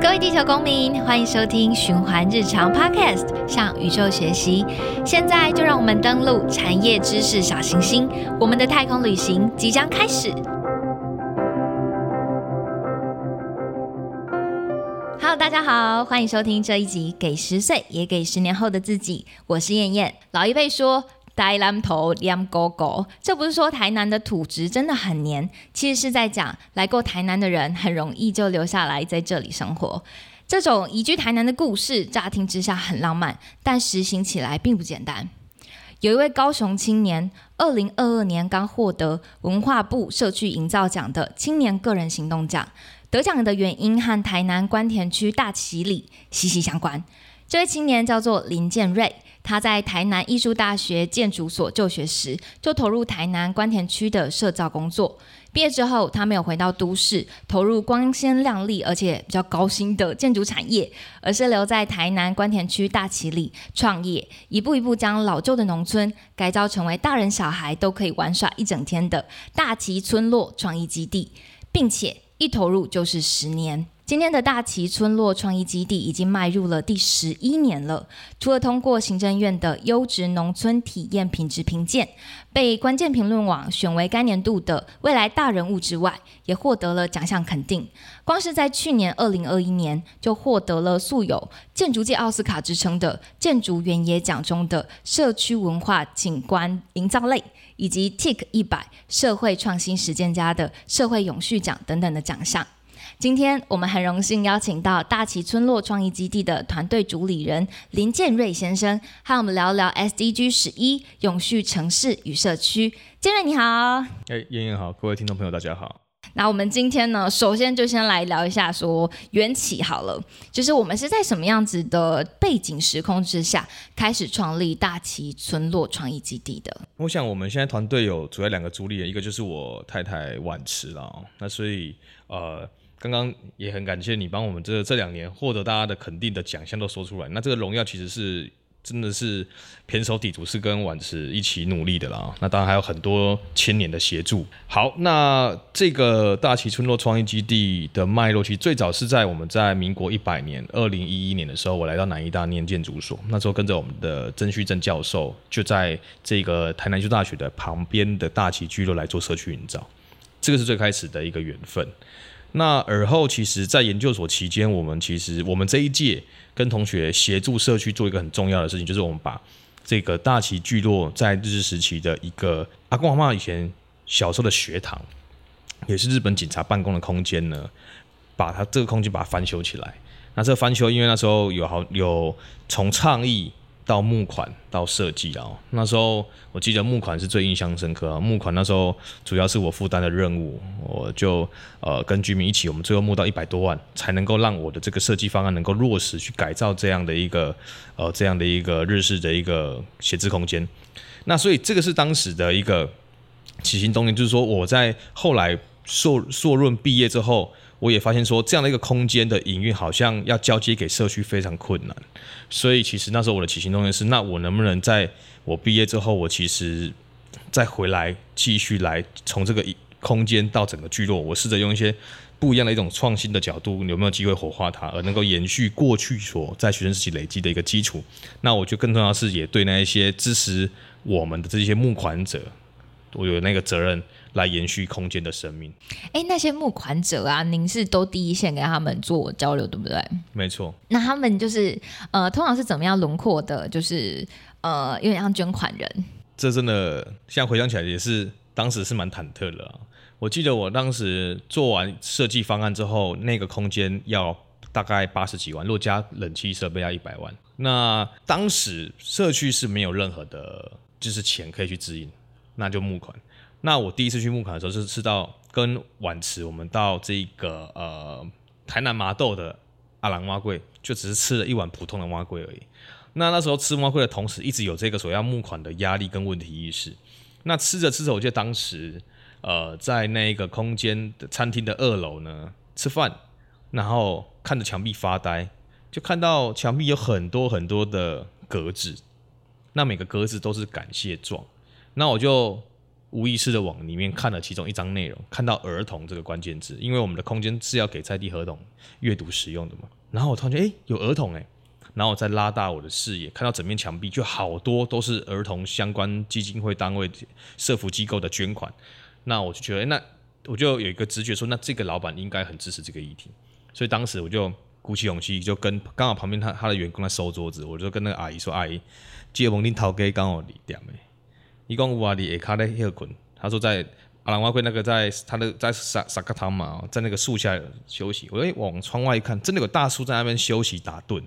各位地球公民，欢迎收听循环日常 Podcast，向宇宙学习。现在就让我们登录产业知识小行星，我们的太空旅行即将开始。Hello，大家好，欢迎收听这一集《给十岁也给十年后的自己》，我是燕燕。老一辈说。呆蓝头亮狗狗，这不是说台南的土质真的很黏，其实是在讲来过台南的人很容易就留下来在这里生活。这种移居台南的故事，乍听之下很浪漫，但实行起来并不简单。有一位高雄青年，二零二二年刚获得文化部社区营造奖的青年个人行动奖，得奖的原因和台南关田区大旗里息息相关。这位青年叫做林建瑞。他在台南艺术大学建筑所就学时，就投入台南关田区的社造工作。毕业之后，他没有回到都市，投入光鲜亮丽而且比较高薪的建筑产业，而是留在台南关田区大旗里创业，一步一步将老旧的农村改造成为大人小孩都可以玩耍一整天的大旗村落创意基地，并且一投入就是十年。今天的大旗村落创意基地已经迈入了第十一年了。除了通过行政院的优质农村体验品质评鉴，被关键评论网选为该年度的未来大人物之外，也获得了奖项肯定。光是在去年二零二一年，就获得了素有建筑界奥斯卡之称的建筑原野奖中的社区文化景观营造类，以及 TIC 一百社会创新实践家的社会永续奖等等的奖项。今天我们很荣幸邀请到大旗村落创意基地的团队主理人林建瑞先生，和我们聊聊 SDG 十一永续城市与社区。建瑞你好，哎，燕燕好，各位听众朋友大家好。那我们今天呢，首先就先来聊一下说缘起好了，就是我们是在什么样子的背景时空之下开始创立大旗村落创意基地的？我想我们现在团队有主要两个主理人，一个就是我太太婉池了，那所以呃。刚刚也很感谢你帮我们这这两年获得大家的肯定的奖项都说出来，那这个荣耀其实是真的是偏手底足，是跟婉池一起努力的啦。那当然还有很多千年的协助。好，那这个大旗村落创意基地的脉络，其实最早是在我们在民国一百年二零一一年的时候，我来到南医大念建筑所，那时候跟着我们的曾旭正教授，就在这个台南艺术大学的旁边的大旗聚落来做社区营造，这个是最开始的一个缘分。那而后，其实，在研究所期间，我们其实我们这一届跟同学协助社区做一个很重要的事情，就是我们把这个大旗聚落在日治时期的一个阿公阿妈以前小时候的学堂，也是日本警察办公的空间呢，把它这个空间把它翻修起来。那这个翻修，因为那时候有好有从倡议。到募款到设计啊，那时候我记得募款是最印象深刻啊。募款那时候主要是我负担的任务，我就呃跟居民一起，我们最后募到一百多万，才能够让我的这个设计方案能够落实去改造这样的一个呃这样的一个日式的一个写字空间。那所以这个是当时的一个起心动念，就是说我在后来硕硕润毕业之后。我也发现说，这样的一个空间的营运好像要交接给社区非常困难，所以其实那时候我的起心动念是，那我能不能在我毕业之后，我其实再回来继续来从这个空间到整个聚落，我试着用一些不一样的一种创新的角度，有没有机会活化它，而能够延续过去所在学生时期累积的一个基础？那我觉得更重要是，也对那一些支持我们的这些募款者，我有那个责任。来延续空间的生命。哎，那些募款者啊，您是都第一线跟他们做交流，对不对？没错。那他们就是呃，通常是怎么样轮廓的？就是呃，有点像捐款人。这真的现在回想起来也是当时是蛮忐忑的。我记得我当时做完设计方案之后，那个空间要大概八十几万，若加冷气设备要一百万。那当时社区是没有任何的，就是钱可以去指引，那就募款。那我第一次去募款的时候，是吃到跟晚池，我们到这个呃台南麻豆的阿郎蛙柜，就只是吃了一碗普通的蛙柜而已。那那时候吃蛙柜的同时，一直有这个所要募款的压力跟问题意识。那吃着吃着，我记得当时呃在那个空间的餐厅的二楼呢吃饭，然后看着墙壁发呆，就看到墙壁有很多很多的格子，那每个格子都是感谢状，那我就。无意识的往里面看了其中一张内容，看到儿童这个关键字，因为我们的空间是要给在地儿童阅读使用的嘛。然后我突然觉得，哎，有儿童哎，然后我再拉大我的视野，看到整面墙壁就好多都是儿童相关基金会单位、社福机构的捐款，那我就觉得，那我就有一个直觉说，那这个老板应该很支持这个议题，所以当时我就鼓起勇气，就跟刚好旁边他他的员工在收桌子，我就跟那个阿姨说，阿姨，借问恁头家刚好你点没？伊讲有啊，伫下骹咧休困。他说在阿兰瓦贵那个在他的在沙沙克汤嘛，在那个树下休息。我往窗外一看，真的有大叔在那边休息打盹。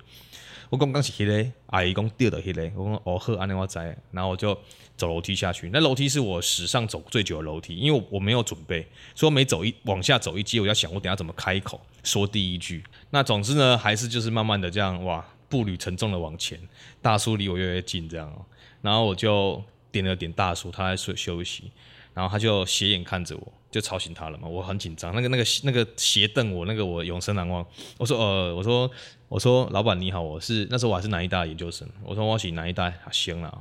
我讲刚是迄个，阿姨讲掉的迄个，我讲哦呵，安尼我知。然后我就走楼梯下去。那楼梯是我史上走最久的楼梯，因为我没有准备，所以每走一往下走一阶，我要想我等下怎么开口说第一句。那总之呢，还是就是慢慢的这样哇，步履沉重的往前。大叔离我越来越近，这样。然后我就。点了点大叔，他在睡休息，然后他就斜眼看着我，就吵醒他了嘛。我很紧张，那个那个那个斜瞪我，那个我永生难忘。我说呃，我说我说老板你好，我是那时候我还是南医大研究生。我说我是南医大学生啦。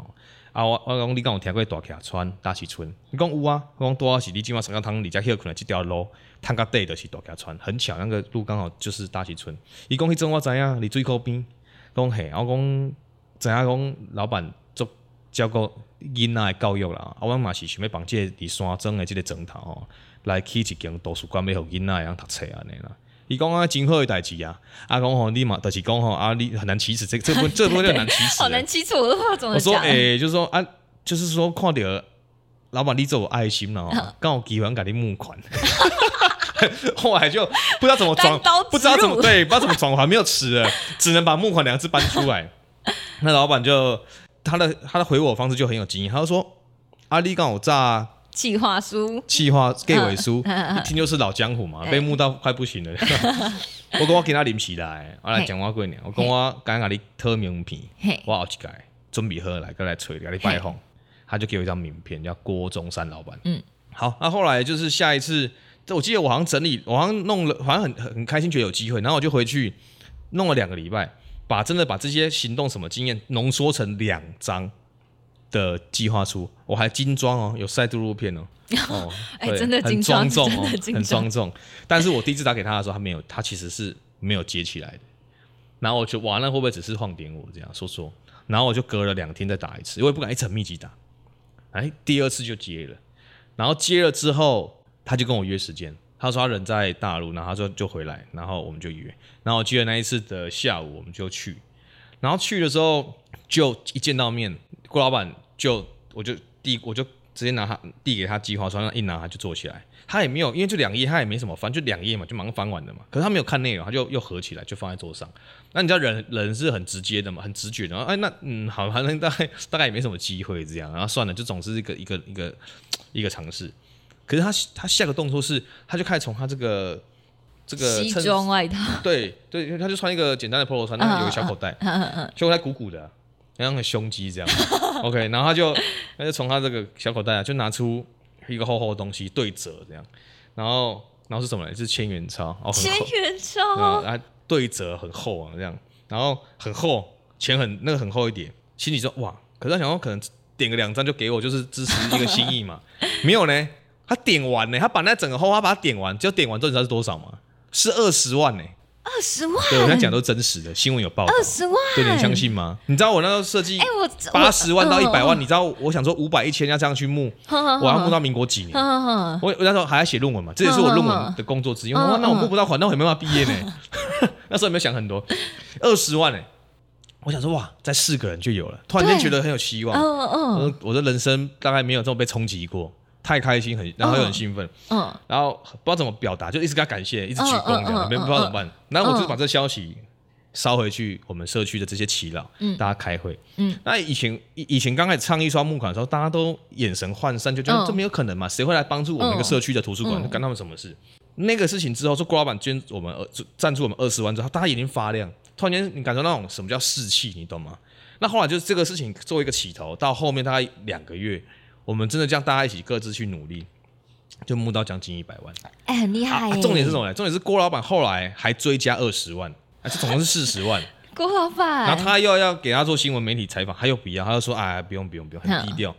啊我我讲你讲我听过大溪川大溪村，你讲有啊？我讲多少是你今晚上个汤你家去可能这条路，探个底的是大溪川，很巧那个路刚好就是大溪村。伊讲迄阵我知影，你最靠边，讲嘿，我讲知影讲老板照顾。囡仔的教育啦，啊，我嘛是想要帮这伫山庄的即个砖头吼，来起一间图书馆，要互囡仔样读册安尼啦。伊讲啊，真好的代志啊，啊，讲吼你嘛，就是讲吼啊，你很难启齿，这这不 这不叫难启齿。好难启齿的话怎么讲？我说诶，就是说啊，就是说看着老板你做有爱心了，刚好机会给你募款，后来就不知道怎么转，不知道怎么对，不知道怎么转，还没有词了，只能把募款两个字搬出来。那老板就。他的他的回我方式就很有经验，他就说：“阿力刚我炸企划书，企划给尾书，一听就是老江湖嘛，被木到快不行了。我跟我给他临起来，我来讲我过年，我跟我刚刚你特名片，我好几改，准备喝来，过来吹，给你拜访。他就给我一张名片，叫郭中山老板。嗯，好，那后来就是下一次，我记得我好像整理，我好像弄了，好像很很开心，觉得有机会，然后我就回去弄了两个礼拜。”把真的把这些行动什么经验浓缩成两张的计划书，我还精装哦，有晒杜录片哦，哦，哎，真的很庄重哦，很庄重。但是我第一次打给他的时候，他没有，他其实是没有接起来的。然后我就哇，那会不会只是晃点我这样说说？然后我就隔了两天再打一次，因为不敢一直很密集打。哎，第二次就接了，然后接了之后，他就跟我约时间。他说他人在大陆，然后他说就回来，然后我们就约。然后我记得那一次的下午，我们就去。然后去的时候，就一见到面，郭老板就我就递，我就直接拿他递给他计划书，一拿他就坐起来。他也没有，因为就两页，他也没什么翻，就两页嘛，就忙翻完的嘛。可是他没有看内容，他就又合起来，就放在桌上。那你知道人人是很直接的嘛，很直觉的。哎，那嗯，好，反正大概大概也没什么机会这样。然后算了，就总是一个一个一个一个尝试。可是他他下个动作是，他就开始从他这个这个西装外套，对 对，他就穿一个简单的 polo 衫，那有个小口袋，小口袋鼓鼓的，像个胸肌这样。OK，然后他就他就从他这个小口袋啊，就拿出一个厚厚的东西对折这样，然后然后是什么？是千元钞，千元钞，然后对折很厚啊这样，然后很厚，钱很那个很厚一点，心里说哇，可是他想说可能点个两张就给我，就是支持一个心意嘛，没有呢。他点完呢，他把那整个后花把它点完，就点完之后你知道是多少吗？是二十万呢。二十万？对，我跟你讲都是真实的，新闻有报。二十万？对，你相信吗？你知道我那时候设计，哎，我八十万到一百万，你知道我想说五百一千要这样去募，我要募到民国几年？我我那时候还在写论文嘛，这也是我论文的工作之一。那我募不到款，那我也没办法毕业呢。那时候有没有想很多？二十万呢？我想说哇，在四个人就有了，突然间觉得很有希望。嗯嗯，我的人生大概没有这么被冲击过。太开心，很然后又很兴奋，嗯，然后不知道怎么表达，就一直跟他感谢，一直鞠躬这样，没不知道怎么办。然后我就把这消息捎回去我们社区的这些耆老，嗯，大家开会，嗯，那以前以以前刚开始倡议刷募款的时候，大家都眼神涣散，就觉得这没有可能嘛，谁会来帮助我们一个社区的图书馆？干他们什么事？那个事情之后，说郭老板捐我们二赞助我们二十万之后，大家眼睛发亮，突然间你感受那种什么叫士气，你懂吗？那后来就是这个事情作为一个起头，到后面大概两个月。我们真的这样，大家一起各自去努力，就募到将近一百万，哎，很厉害。重点是什么？重点是郭老板后来还追加二十万，这总共是四十万。郭老板，然后他又要给他做新闻媒体采访，他又不要，他就说：“哎，不用不用不用，很低调。”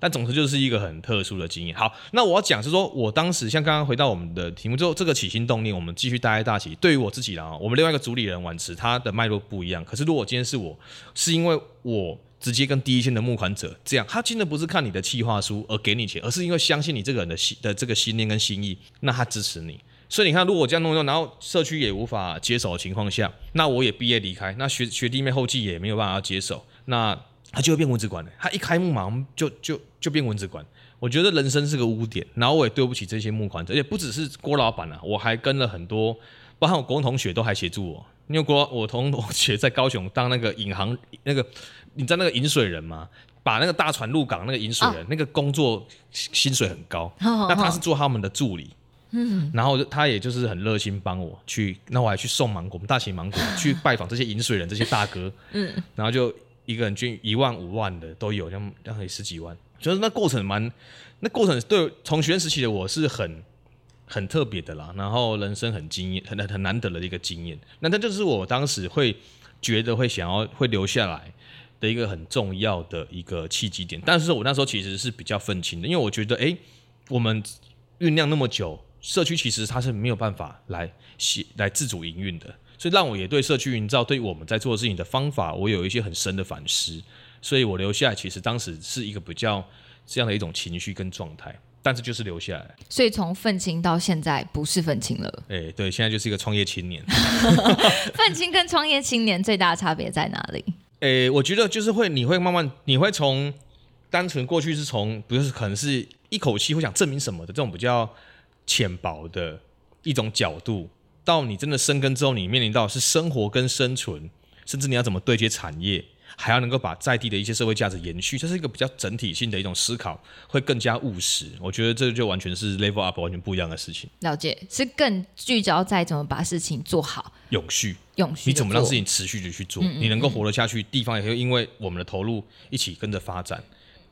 但总之就是一个很特殊的经验。好，那我要讲是说，我当时像刚刚回到我们的题目之后，这个起心动念，我们继续待在大旗。对于我自己啦，我们另外一个主理人婉池，他的脉络不一样。可是如果今天是我，是因为我直接跟第一线的募款者这样，他真的不是看你的企划书而给你钱，而是因为相信你这个人的心的这个信念跟心意，那他支持你。所以你看，如果我这样弄，然后社区也无法接手的情况下，那我也毕业离开，那学学弟妹后继也没有办法接手，那。他就会变文字馆了，他一开幕马上就就就变文字馆。我觉得人生是个污点，然后我也对不起这些募款者，而且不只是郭老板啊，我还跟了很多，包括我国同学都还协助我。因为郭我同同学在高雄当那个引航那个，你知道那个引水人吗？把那个大船入港那个引水人，那个工作薪水很高，那他是做他们的助理，嗯，然后他也就是很热心帮我去，那我还去送芒果，我们大型芒果去拜访这些引水人这些大哥，嗯，然后就。一个人捐一万五万的都有，像像可以十几万，就是那过程蛮，那过程对从学生时期的我是很很特别的啦，然后人生很经验很很难得的一个经验，那这就是我当时会觉得会想要会留下来的一个很重要的一个契机点，但是我那时候其实是比较愤青的，因为我觉得哎，我们酝酿那么久，社区其实它是没有办法来写来自主营运的。所以让我也对社区营造，对我们在做事情的方法，我有一些很深的反思。所以我留下来，其实当时是一个比较这样的一种情绪跟状态，但是就是留下来。所以从愤青到现在不是愤青了。哎，对，现在就是一个创业青年。愤青跟创业青年最大的差别在哪里？诶，我觉得就是会，你会慢慢，你会从单纯过去是从，不是可能是一口气会想证明什么的这种比较浅薄的一种角度。到你真的生根之后，你面临到是生活跟生存，甚至你要怎么对接产业，还要能够把在地的一些社会价值延续，这是一个比较整体性的一种思考，会更加务实。我觉得这就完全是 level up 完全不一样的事情。了解，是更聚焦在怎么把事情做好，永续，永续，你怎么让事情持续的去做，你能够活得下去，地方也会因为我们的投入一起跟着发展。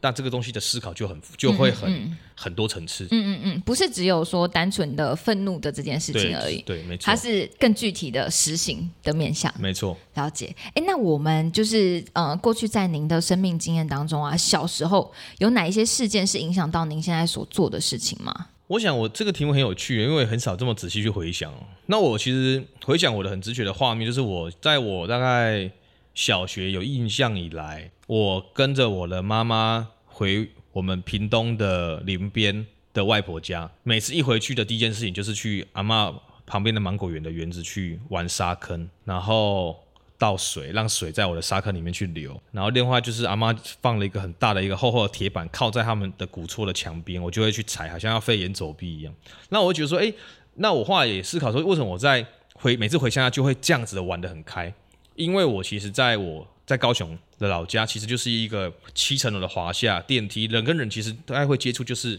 但这个东西的思考就很就会很很多层次，嗯嗯嗯，不是只有说单纯的愤怒的这件事情而已，对，没错，它是更具体的实行的面向，没错。了解，哎，那我们就是呃，过去在您的生命经验当中啊，小时候有哪一些事件是影响到您现在所做的事情吗？我想我这个题目很有趣，因为很少这么仔细去回想。那我其实回想我的很直觉的画面，就是我在我大概。小学有印象以来，我跟着我的妈妈回我们屏东的林边的外婆家。每次一回去的第一件事情就是去阿妈旁边的芒果园的园子去玩沙坑，然后倒水，让水在我的沙坑里面去流。然后另外就是阿妈放了一个很大的一个厚厚的铁板，靠在他们的古厝的墙边，我就会去踩，好像要飞檐走壁一样。那我觉得说，哎，那我后来也思考说，为什么我在回每次回乡下就会这样子的玩的很开？因为我其实在我在高雄的老家，其实就是一个七层楼的华夏电梯，人跟人其实大概会接触，就是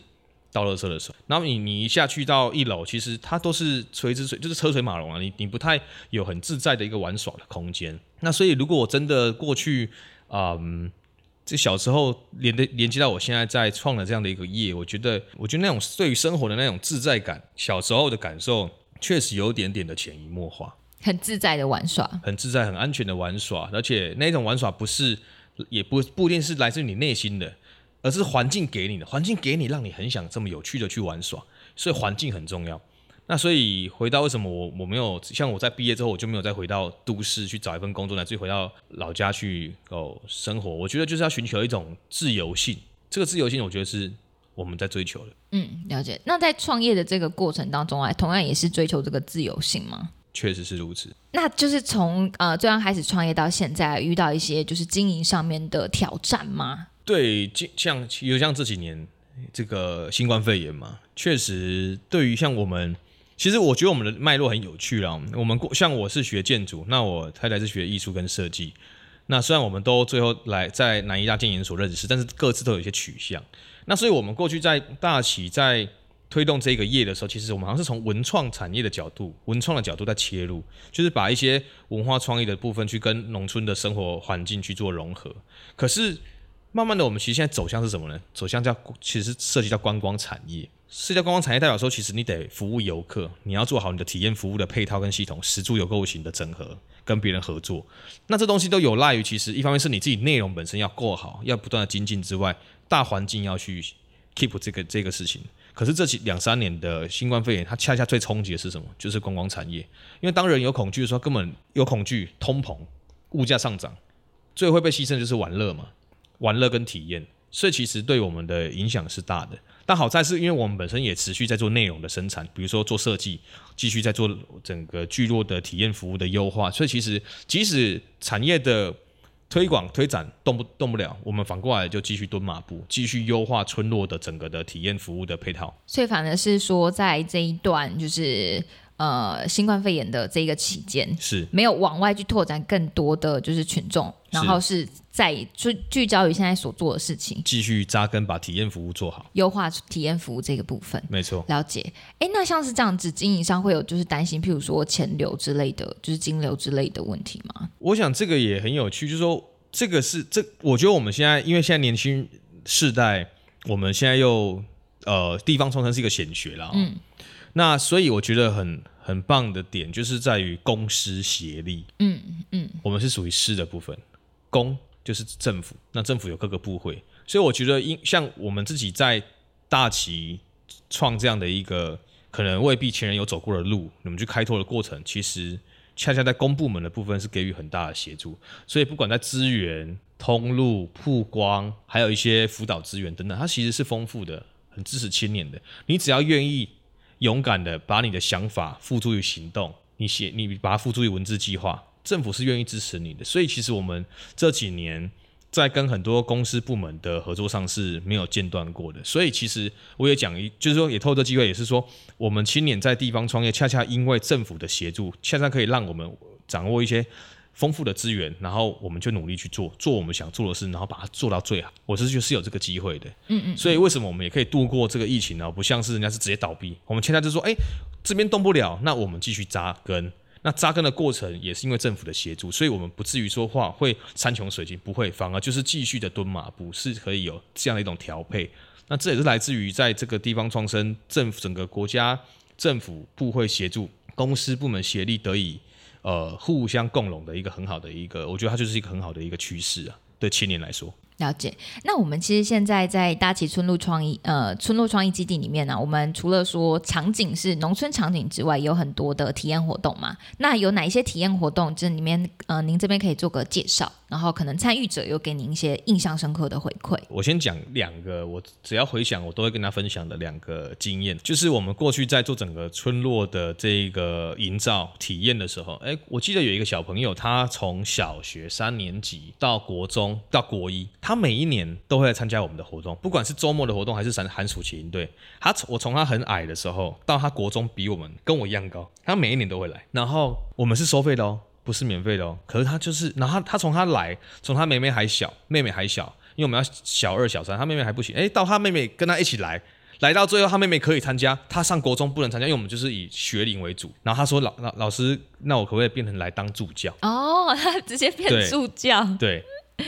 倒垃圾的时候。然后你你一下去到一楼，其实它都是垂直水，就是车水马龙啊，你你不太有很自在的一个玩耍的空间。那所以如果我真的过去，嗯，这小时候连的连接到我现在在创的这样的一个业，我觉得我觉得那种对于生活的那种自在感，小时候的感受，确实有点点的潜移默化。很自在的玩耍，很自在、很安全的玩耍，而且那种玩耍不是，也不不一定是来自你内心的，而是环境给你的，环境给你，让你很想这么有趣的去玩耍，所以环境很重要。那所以回到为什么我我没有像我在毕业之后我就没有再回到都市去找一份工作，乃至于回到老家去哦生活，我觉得就是要寻求一种自由性。这个自由性，我觉得是我们在追求的。嗯，了解。那在创业的这个过程当中啊，同样也是追求这个自由性吗？确实是如此。那就是从呃最刚开始创业到现在，遇到一些就是经营上面的挑战吗？对，像有像这几年这个新冠肺炎嘛，确实对于像我们，其实我觉得我们的脉络很有趣啦。我们过像我是学建筑，那我太太是学艺术跟设计。那虽然我们都最后来在南医大建研所认识，但是各自都有一些取向。那所以我们过去在大企在。推动这个业的时候，其实我们好像是从文创产业的角度、文创的角度在切入，就是把一些文化创意的部分去跟农村的生活环境去做融合。可是慢慢的，我们其实现在走向是什么呢？走向叫其实涉及到观光产业。社交观光产业代表说，其实你得服务游客，你要做好你的体验服务的配套跟系统，实住有构型的整合，跟别人合作。那这东西都有赖于，其实一方面是你自己内容本身要够好，要不断的精进之外，大环境要去 keep 这个这个事情。可是这几两三年的新冠肺炎，它恰恰最冲击的是什么？就是观光产业。因为当人有恐惧的时候，根本有恐惧，通膨、物价上涨，最会被牺牲就是玩乐嘛，玩乐跟体验。所以其实对我们的影响是大的。但好在是因为我们本身也持续在做内容的生产，比如说做设计，继续在做整个聚落的体验服务的优化。所以其实即使产业的推广推展动不动不了，我们反过来就继续蹲马步，继续优化村落的整个的体验服务的配套。所以反而是说，在这一段就是呃新冠肺炎的这个期间，是没有往外去拓展更多的就是群众，然后是在聚聚焦于现在所做的事情，继续扎根，把体验服务做好。优化体验服务这个部分。没错，了解。哎，那像是这样子，经营上会有就是担心，譬如说钱流之类的，就是金流之类的问题吗？我想这个也很有趣，就是说这个是这，我觉得我们现在因为现在年轻世代，我们现在又呃地方创生是一个显学啦，嗯，那所以我觉得很很棒的点就是在于公私协力，嗯嗯，我们是属于私的部分，公就是政府，那政府有各个部会，所以我觉得因像我们自己在大旗创这样的一个可能未必前人有走过的路，你们去开拓的过程，其实恰恰在公部门的部分是给予很大的协助，所以不管在资源、通路、曝光，还有一些辅导资源等等，它其实是丰富的，很支持青年的。你只要愿意勇敢的把你的想法付诸于行动，你写你把它付诸于文字计划，政府是愿意支持你的。所以其实我们这几年在跟很多公司部门的合作上是没有间断过的。所以其实我也讲一，就是说也透过这机会，也是说我们青年在地方创业，恰恰因为政府的协助，恰恰可以让我们掌握一些丰富的资源，然后我们就努力去做，做我们想做的事，然后把它做到最好。我是觉得是有这个机会的。嗯嗯，所以为什么我们也可以度过这个疫情呢？不像是人家是直接倒闭，我们现在就说，哎、这边动不了，那我们继续扎根。那扎根的过程也是因为政府的协助，所以我们不至于说话会山穷水尽，不会，反而就是继续的蹲马步，是可以有这样的一种调配。那这也是来自于在这个地方创生，政府整个国家政府部会协助，公司部门协力得以呃互相共荣的一个很好的一个，我觉得它就是一个很好的一个趋势啊。对青年来说，了解。那我们其实现在在大旗村路创意呃村路创意基地里面呢、我们除了说场景是农村场景之外，有很多的体验活动嘛。那有哪一些体验活动？这里面呃，您这边可以做个介绍，然后可能参与者有给您一些印象深刻的回馈。我先讲两个，我只要回想，我都会跟他分享的两个经验，就是我们过去在做整个村落的这个营造体验的时候，哎，我记得有一个小朋友，他从小学三年级到国中到国一，他每一年都会来参加我们的活动，不管是周末的活动还是寒寒暑期营队。他从我从他很矮的时候到他国中比我们跟我一样高，他每一年都会来，然后我们是收费的哦。不是免费的哦，可是他就是，然后他他从他来，从他妹妹还小，妹妹还小，因为我们要小二小三，他妹妹还不行，哎，到他妹妹跟他一起来，来到最后他妹妹可以参加，他上国中不能参加，因为我们就是以学龄为主。然后他说老老老师，那我可不可以变成来当助教？哦，他直接变助教。对，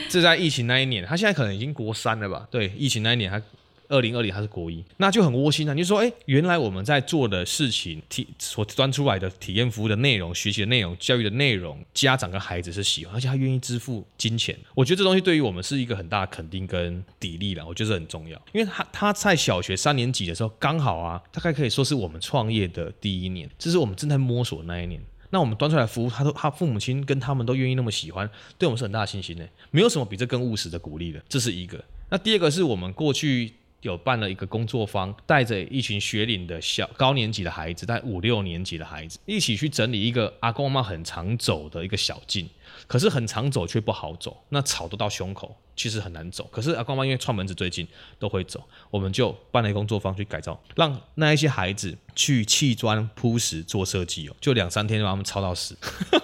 这在疫情那一年，他现在可能已经国三了吧？对，疫情那一年他二零二零他是国一，那就很窝心啊。你就说，哎、原来我们在做的事情，体所端出来的体验服务的内容、学习的内容、教育的内容，家长跟孩子是喜欢，而且他愿意支付金钱。我觉得这东西对于我们是一个很大的肯定跟砥砺了，我觉得这很重要。因为他他在小学三年级的时候，刚好啊，大概可以说是我们创业的第一年，这是我们正在摸索的那一年。那我们端出来服务，他都他父母亲跟他们都愿意那么喜欢，对我们是很大的信心的。没有什么比这更务实的鼓励的，这是一个。那第二个是我们过去有办了一个工作坊，带着一群学龄的小高年级的孩子，带五六年级的孩子一起去整理一个阿公阿妈很常走的一个小径，可是很常走却不好走，那草都到胸口，其实很难走。可是阿公阿妈因为串门子最近都会走，我们就办了一个工作坊去改造，让那一些孩子去砌砖铺石做设计哦，就两三天就把他们抄到死。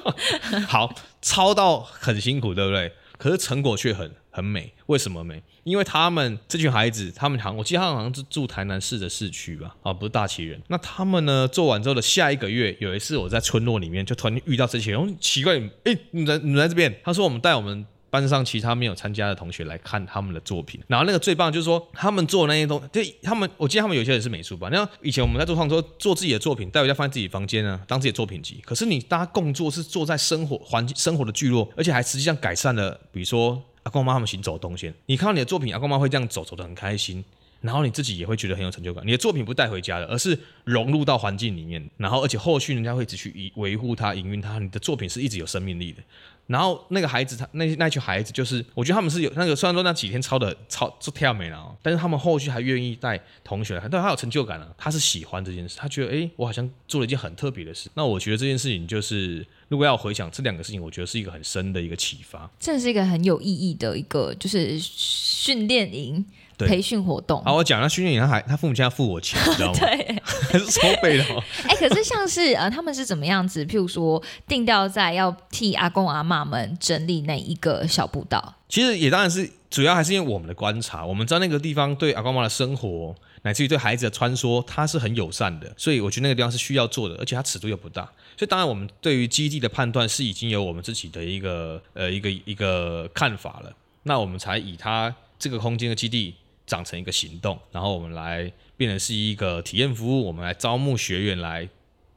好，抄到很辛苦，对不对？可是成果却很很美，为什么美？因为他们这群孩子，他们好像我记得他们好像是住台南市的市区吧，啊，不是大旗人。那他们呢做完之后的下一个月，有一次我在村落里面就突然遇到这些人，奇怪，哎、你们在你们在这边？他说我们带我们班上其他没有参加的同学来看他们的作品。然后那个最棒就是说，他们做那些东，对他们，我记得他们有些人是美术班。那以前我们在做创作，做自己的作品，带回家放在自己房间呢，当自己的作品集。可是你大家共作是做在生活环境、生活的聚落，而且还实际上改善了，比如说阿公妈他们行走动线。你看到你的作品，阿公妈会这样走，走得很开心。然后你自己也会觉得很有成就感。你的作品不带回家的，而是融入到环境里面。然后，而且后续人家会一直去维维护它、营运它。你的作品是一直有生命力的。然后那个孩子，他那那群孩子，就是我觉得他们是有那个，虽然说那几天抄的抄就跳没了，但是他们后续还愿意带同学来，但他有成就感啊，他是喜欢这件事，他觉得哎，我好像做了一件很特别的事。那我觉得这件事情就是，如果要回想这两个事情，我觉得是一个很深的一个启发。这是一个很有意义的一个，就是训练营。培训活动，好，我讲那训练营，他还他父母亲要付我钱，你知道吗？对，还 是收费的。哎，可是像是呃，他们是怎么样子？譬如说，定调在要替阿公阿妈们整理那一个小步道。其实也当然是主要还是因为我们的观察，我们知道那个地方对阿公妈的生活，乃至于对孩子的穿梭，它是很友善的，所以我觉得那个地方是需要做的，而且它尺度又不大。所以当然，我们对于基地的判断是已经有我们自己的一个呃一个一个看法了，那我们才以它这个空间的基地。长成一个行动，然后我们来变成是一个体验服务，我们来招募学员来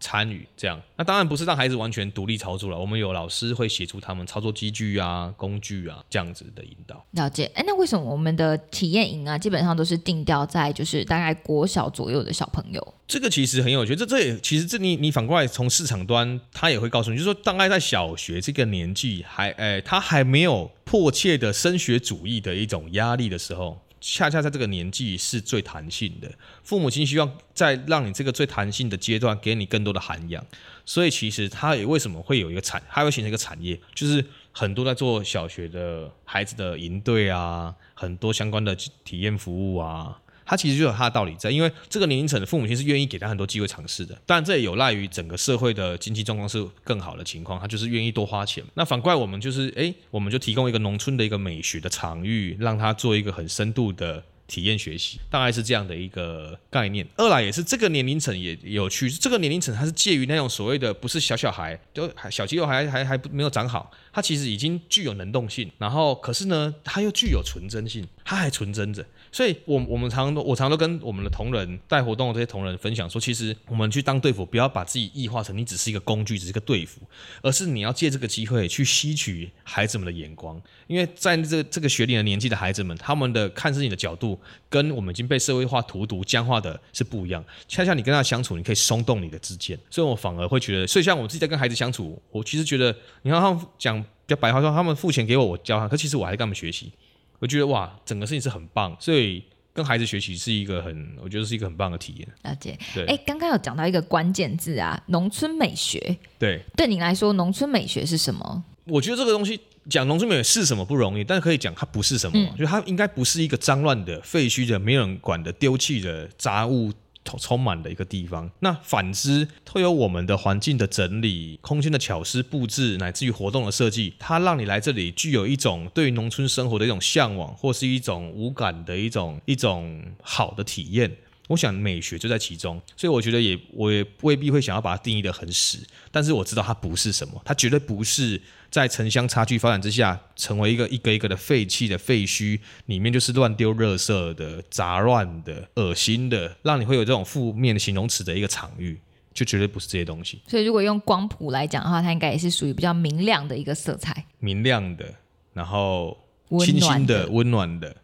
参与，这样。那当然不是让孩子完全独立操作了，我们有老师会协助他们操作机具啊、工具啊这样子的引导。了解。哎，那为什么我们的体验营啊，基本上都是定调在就是大概国小左右的小朋友？这个其实很有趣，这这也其实这你你反过来从市场端，他也会告诉你，就是说大概在小学这个年纪，还哎他还没有迫切的升学主义的一种压力的时候。恰恰在这个年纪是最弹性的，父母亲希望在让你这个最弹性的阶段给你更多的涵养，所以其实他也为什么会有一个产，他会形成一个产业，就是很多在做小学的孩子的营队啊，很多相关的体验服务啊。他其实就有他的道理在，因为这个年龄层的父母亲是愿意给他很多机会尝试的。当然，这也有赖于整个社会的经济状况是更好的情况，他就是愿意多花钱。那反怪，我们就是，哎，我们就提供一个农村的一个美学的场域，让他做一个很深度的。体验学习大概是这样的一个概念。二来也是这个年龄层也有趣，这个年龄层它是介于那种所谓的不是小小孩，就小肌肉还还还没有长好，它其实已经具有能动性，然后可是呢，它又具有纯真性，它还纯真着。所以，我我们常都我常常都跟我们的同仁带活动的这些同仁分享说，其实我们去当队服，不要把自己异化成你只是一个工具，只是一个队服，而是你要借这个机会去吸取孩子们的眼光，因为在这这个学龄的年纪的孩子们，他们的看事情的角度。跟我们已经被社会化荼毒僵化的是不一样。恰恰你跟他相处，你可以松动你的之间，所以我反而会觉得，所以像我自己在跟孩子相处，我其实觉得，你看他们讲比较白话说，他们付钱给我，我教他，可其实我还跟他们学习。我觉得哇，整个事情是很棒，所以跟孩子学习是一个很，我觉得是一个很棒的体验。了解。对。哎，刚刚有讲到一个关键字啊，农村美学。对。对你来说，农村美学是什么？我觉得这个东西。讲农村美学是什么不容易，但是可以讲它不是什么，就它应该不是一个脏乱的、废墟的、没有人管的、丢弃的杂物充满的一个地方。那反之，会有我们的环境的整理、空间的巧思布置，乃至于活动的设计，它让你来这里具有一种对农村生活的一种向往，或是一种无感的一种一种好的体验。我想美学就在其中，所以我觉得也我也未必会想要把它定义的很死，但是我知道它不是什么，它绝对不是在城乡差距发展之下成为一个一个一个的废弃的废墟，里面就是乱丢垃圾的、杂乱的、恶心的，让你会有这种负面的形容词的一个场域，就绝对不是这些东西。所以如果用光谱来讲的话，它应该也是属于比较明亮的一个色彩，明亮的，然后清新的、温暖的。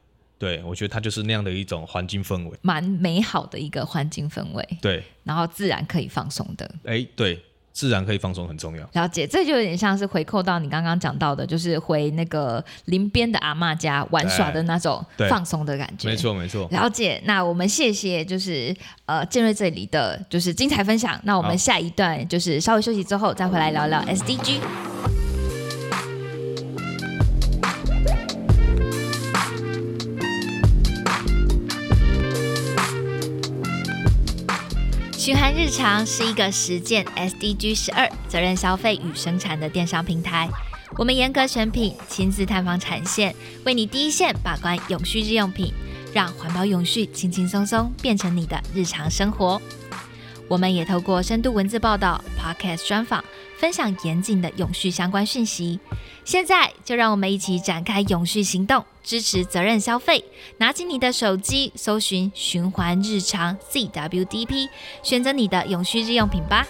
对，我觉得它就是那样的一种环境氛围，蛮美好的一个环境氛围。对，然后自然可以放松的。哎，对，自然可以放松很重要。了解，这就有点像是回扣到你刚刚讲到的，就是回那个林边的阿妈家玩耍的那种放松的感觉。没错，没错。了解，那我们谢谢，就是呃建瑞这里的就是精彩分享。那我们下一段就是稍微休息之后再回来聊聊 SDG。循环日常是一个实践 SDG 十二责任消费与生产的电商平台。我们严格选品，亲自探访产线，为你第一线把关永续日用品，让环保永续轻轻松松变成你的日常生活。我们也透过深度文字报道、podcast 专访，分享严谨的永续相关讯息。现在就让我们一起展开永续行动，支持责任消费。拿起你的手机，搜寻“循环日常 CWDP”，选择你的永续日用品吧。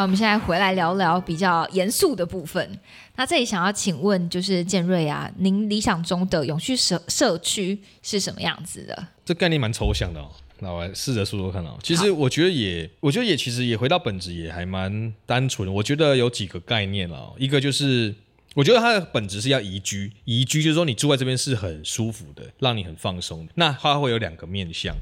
好，我们现在回来聊聊比较严肃的部分。那这里想要请问，就是建瑞啊，您理想中的永续社社区是什么样子的？这概念蛮抽象的哦。那我来试着说说看哦。其实我觉得也，我觉得也其实也回到本质也还蛮单纯。我觉得有几个概念哦，一个就是我觉得它的本质是要宜居，宜居就是说你住在这边是很舒服的，让你很放松。那它会有两个面向，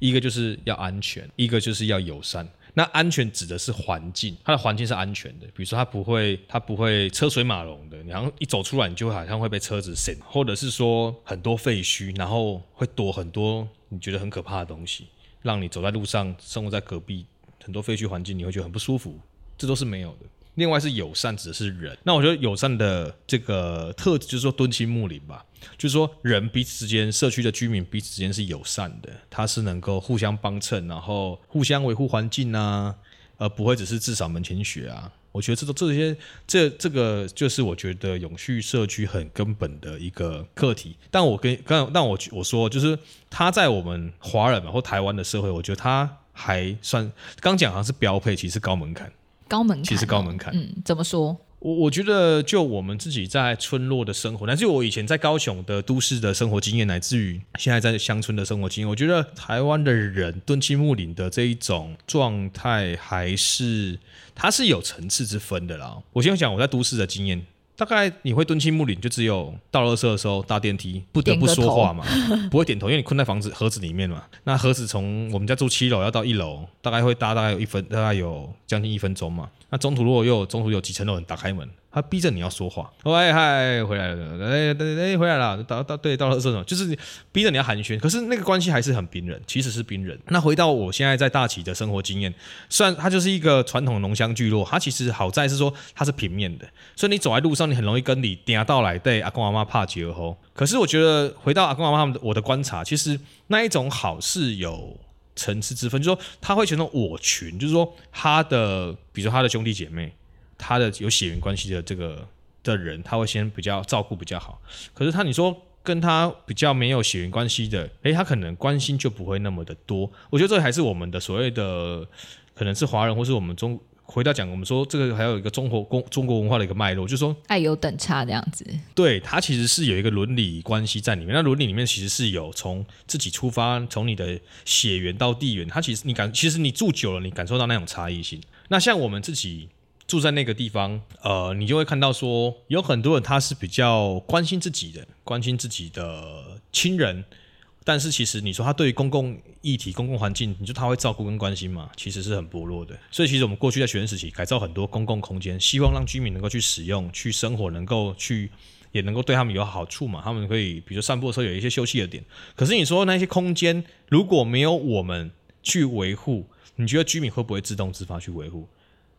一个就是要安全，一个就是要友善。那安全指的是环境，它的环境是安全的，比如说它不会，它不会车水马龙的，然后一走出来你就好像会被车子闪，或者是说很多废墟，然后会躲很多你觉得很可怕的东西，让你走在路上，生活在隔壁很多废墟环境，你会觉得很不舒服，这都是没有的。另外是友善，指的是人。那我觉得友善的这个特质就是说敦亲睦邻吧，就是说人彼此之间，社区的居民彼此之间是友善的，他是能够互相帮衬，然后互相维护环境啊，而不会只是至少门前雪啊。我觉得这这些这这个就是我觉得永续社区很根本的一个课题。但我跟刚但我我说就是他在我们华人嘛或台湾的社会，我觉得他还算刚讲好像是标配，其实高门槛。高门槛，其实高门槛。嗯，怎么说？我我觉得，就我们自己在村落的生活，乃至于我以前在高雄的都市的生活经验，乃至于现在在乡村的生活经验，我觉得台湾的人敦亲睦邻的这一种状态，还是它是有层次之分的啦。我先讲我在都市的经验。大概你会蹲青木岭，就只有到垃圾的时候搭电梯不得不说话嘛，不会点头，因为你困在房子盒子里面嘛。那盒子从我们家住七楼要到一楼，大概会搭大概有一分，大概有将近一分钟嘛。那中途如果又有中途有几层楼人打开门。他逼着你要说话，喂嗨，回来了，哎对哎回来了，到到对到了这种，就是逼着你要寒暄，可是那个关系还是很冰冷，其实是冰冷。那回到我现在在大企的生活经验，虽然它就是一个传统农乡聚落，它其实好在是说它是平面的，所以你走在路上，你很容易跟你嗲到来对阿公阿妈怕结合。可是我觉得回到阿公阿妈他们我的观察，其实那一种好是有层次之分，就是说他会形成我群，就是说他的，比如说他的兄弟姐妹。他的有血缘关系的这个的人，他会先比较照顾比较好。可是他你说跟他比较没有血缘关系的，诶，他可能关心就不会那么的多。我觉得这还是我们的所谓的可能是华人，或是我们中回到讲，我们说这个还有一个中国公中国文化的一个脉络，就是说爱有等差这样子。对，它其实是有一个伦理关系在里面。那伦理里面其实是有从自己出发，从你的血缘到地缘，它其实你感，其实你住久了，你感受到那种差异性。那像我们自己。住在那个地方，呃，你就会看到说，有很多人他是比较关心自己的，关心自己的亲人，但是其实你说他对于公共议题、公共环境，你说他会照顾跟关心吗？其实是很薄弱的。所以其实我们过去在学生时期改造很多公共空间，希望让居民能够去使用、去生活，能够去也能够对他们有好处嘛。他们可以比如说散步的时候有一些休息的点。可是你说那些空间如果没有我们去维护，你觉得居民会不会自动自发去维护？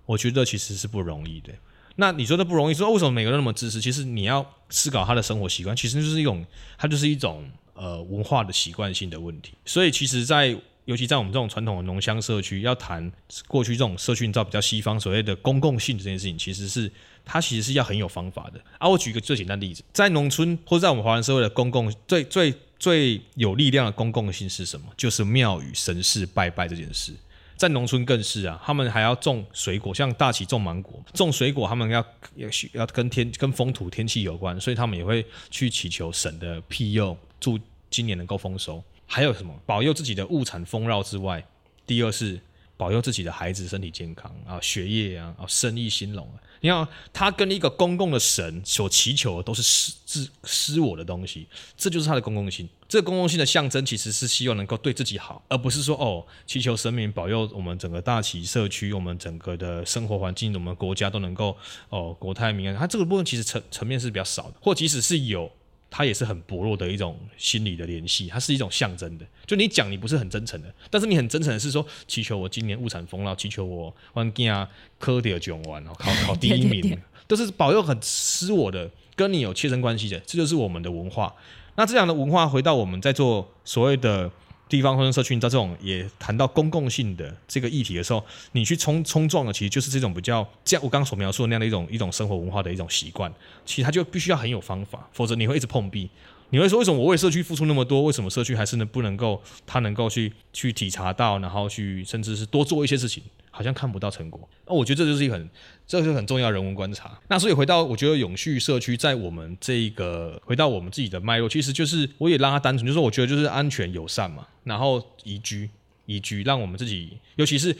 我觉得其实是不容易的。那你说的不容易，说为什么每个人那么支持？其实你要思考他的生活习惯，其实就是一种，它就是一种呃文化的习惯性的问题。所以其实，在尤其在我们这种传统的农乡社区，要谈过去这种社区，你知道比较西方所谓的公共性这件事情，其实是它其实是要很有方法的。啊，我举一个最简单例子，在农村或者在我们华人社会的公共最最最有力量的公共性是什么？就是庙宇神事拜拜这件事。在农村更是啊，他们还要种水果，像大旗种芒果，种水果他们要要要跟天跟风土天气有关，所以他们也会去祈求神的庇佑，祝今年能够丰收。还有什么保佑自己的物产丰饶之外，第二是保佑自己的孩子身体健康啊，学业啊，啊，生意兴隆啊。你看，他跟一个公共的神所祈求的都是施施施我的东西，这就是他的公共性。这个公共性的象征其实是希望能够对自己好，而不是说哦，祈求神明保佑我们整个大旗社区，我们整个的生活环境，我们国家都能够哦国泰民安。他这个部分其实层层面是比较少的，或即使是有，它也是很薄弱的一种心理的联系，它是一种象征的。就你讲你不是很真诚的，但是你很真诚的是说祈求我今年物产丰饶，祈求我万金啊科点囧完，考考第一名，都是保佑很私我的，跟你有切身关系的，这就是我们的文化。那这样的文化回到我们在做所谓的。地方或者社区，在这种也谈到公共性的这个议题的时候，你去冲冲撞的，其实就是这种比较这样我刚刚所描述的那样的一种一种生活文化的一种习惯。其实它就必须要很有方法，否则你会一直碰壁。你会说为什么我为社区付出那么多，为什么社区还是能不能够他能够去去体察到，然后去甚至是多做一些事情？好像看不到成果，那我觉得这就是一个很，这就是很重要人文观察。那所以回到我觉得永续社区在我们这个回到我们自己的脉络，其实就是我也让它单纯，就是我觉得就是安全友善嘛，然后宜居宜居，让我们自己，尤其是